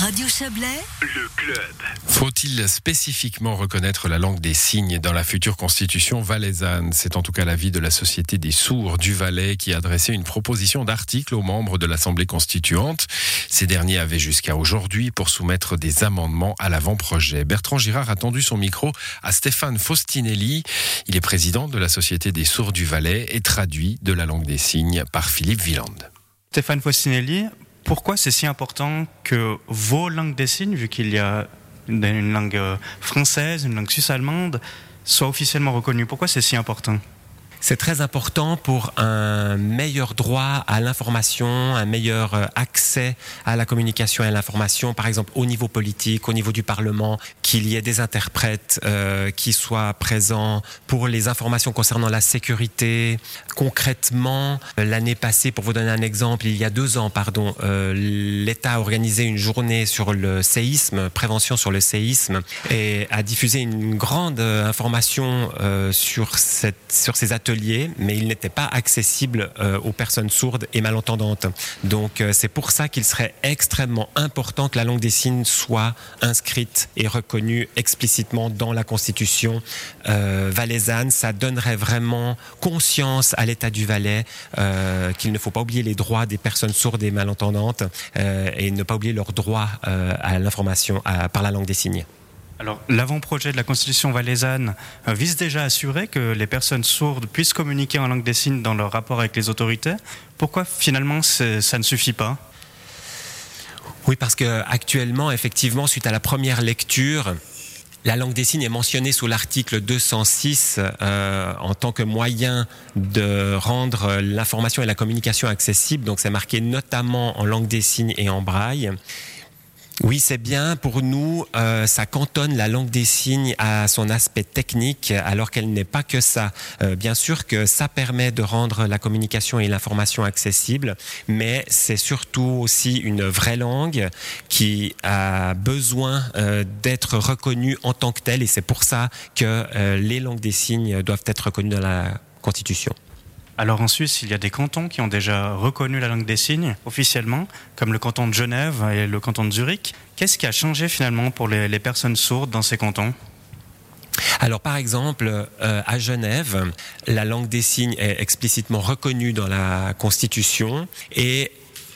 Radio Chablais, le club. Faut-il spécifiquement reconnaître la langue des signes dans la future constitution valaisanne? C'est en tout cas l'avis de la Société des sourds du Valais qui a adressé une proposition d'article aux membres de l'Assemblée constituante. Ces derniers avaient jusqu'à aujourd'hui pour soumettre des amendements à l'avant-projet. Bertrand Girard a tendu son micro à Stéphane Faustinelli. Il est président de la Société des sourds du Valais et traduit de la langue des signes par Philippe Villand. Stéphane Faustinelli, pourquoi c'est si important que vos langues des signes, vu qu'il y a une langue euh, française, une langue suisse-allemande, soient officiellement reconnues? Pourquoi c'est si important? C'est très important pour un meilleur droit à l'information, un meilleur euh, accès à la communication et à l'information, par exemple au niveau politique, au niveau du Parlement, qu'il y ait des interprètes euh, qui soient présents pour les informations concernant la sécurité. Concrètement, l'année passée, pour vous donner un exemple, il y a deux ans, pardon, euh, l'État a organisé une journée sur le séisme, prévention sur le séisme, et a diffusé une grande information sur, cette, sur ces mais il n'était pas accessible euh, aux personnes sourdes et malentendantes. Donc euh, c'est pour ça qu'il serait extrêmement important que la langue des signes soit inscrite et reconnue explicitement dans la Constitution euh, valaisanne. Ça donnerait vraiment conscience à l'État du Valais qu'il ne faut pas oublier les droits des personnes sourdes et malentendantes et ne pas oublier leurs droits à l'information par la langue des signes. Alors, l'avant-projet de la Constitution valaisanne euh, vise déjà à assurer que les personnes sourdes puissent communiquer en langue des signes dans leur rapport avec les autorités. Pourquoi finalement ça ne suffit pas? Oui, parce que actuellement, effectivement, suite à la première lecture, la langue des signes est mentionnée sous l'article 206 euh, en tant que moyen de rendre l'information et la communication accessibles. Donc c'est marqué notamment en langue des signes et en braille. Oui, c'est bien. Pour nous, euh, ça cantonne la langue des signes à son aspect technique, alors qu'elle n'est pas que ça. Euh, bien sûr que ça permet de rendre la communication et l'information accessibles, mais c'est surtout aussi une vraie langue qui a besoin euh, d'être reconnue en tant que telle, et c'est pour ça que les langues des signes doivent être reconnues dans la Constitution. Alors en Suisse, il y a des cantons qui ont déjà reconnu la langue des signes officiellement, comme le canton de Genève et le canton de Zurich. Qu'est-ce qui a changé finalement pour les, personnes sourdes dans ces cantons? Alors par exemple, euh, à Genève, la langue des signes est explicitement reconnue dans la Constitution et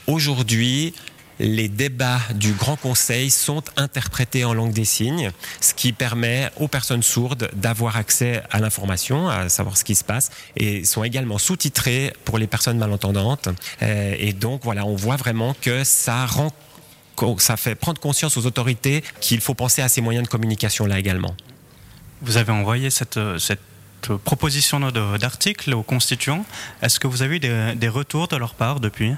aujourd'hui, les débats du Grand Conseil sont interprétés en langue des signes, ce qui permet aux personnes sourdes d'avoir accès à l'information, à savoir ce qui se passe, et sont également sous-titrés pour les personnes malentendantes. Euh, et donc voilà, on voit vraiment que ça rend ça fait prendre conscience aux autorités qu'il faut penser à ces moyens de communication là également. Vous avez envoyé cette, proposition d'article aux constituants. Est-ce que vous avez eu des, retours de leur part depuis?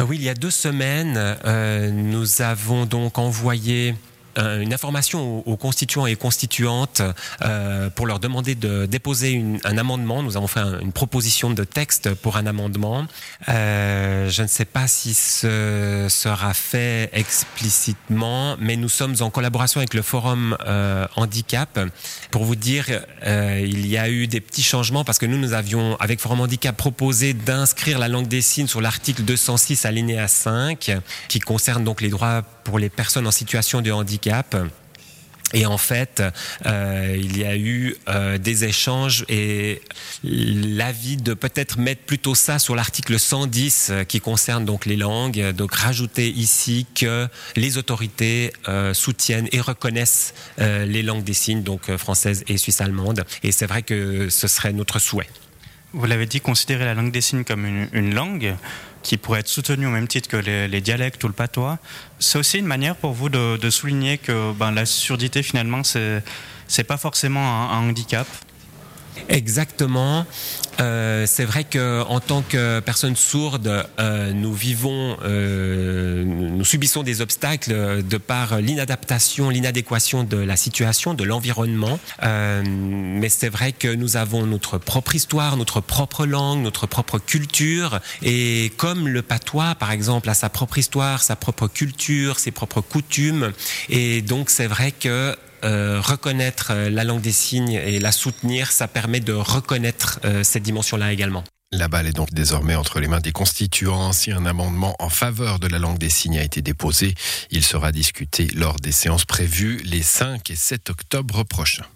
Oui, il y a deux semaines, euh, nous avons donc envoyé euh, une information aux, constituants et constituantes euh, pour leur demander de déposer un amendement. Nous avons fait une proposition de texte pour un amendement. Euh, je ne sais pas si ce sera fait explicitement, mais nous sommes en collaboration avec le Forum Handicap. Pour vous dire, il y a eu des petits changements parce que nous, nous avions, avec Forum Handicap, proposé d'inscrire la langue des signes sur l'article 206 alinéa 5, qui concerne donc les droits pour les personnes en situation de handicap. Et en fait, euh, il y a eu euh, des échanges et l'avis de peut-être mettre plutôt ça sur l'article 110 euh, qui concerne donc les langues, donc rajouter ici que les autorités soutiennent et reconnaissent les langues des signes, donc françaises et suisse-allemande. Et c'est vrai que ce serait notre souhait. Vous l'avez dit, considérer la langue des signes comme une, langue qui pourrait être soutenue au même titre que les, dialectes ou le patois. C'est aussi une manière pour vous de, souligner que ben, la surdité, finalement, c'est, c'est pas forcément un handicap? Exactement. Euh, c'est vrai que en tant que personnes sourdes, euh, nous vivons, euh, nous subissons des obstacles de par l'inadaptation, l'inadéquation de la situation, de l'environnement. mais c'est vrai que nous avons notre propre histoire, notre propre langue, notre propre culture. Et comme le patois, par exemple, a sa propre histoire, sa propre culture, ses propres coutumes. Et donc c'est vrai que euh, reconnaître euh, la langue des signes et la soutenir, ça permet de reconnaître euh, cette dimension-là également. La balle est donc désormais entre les mains des constituants. Si un amendement en faveur de la langue des signes a été déposé, il sera discuté lors des séances prévues les 5 et 7 octobre prochains.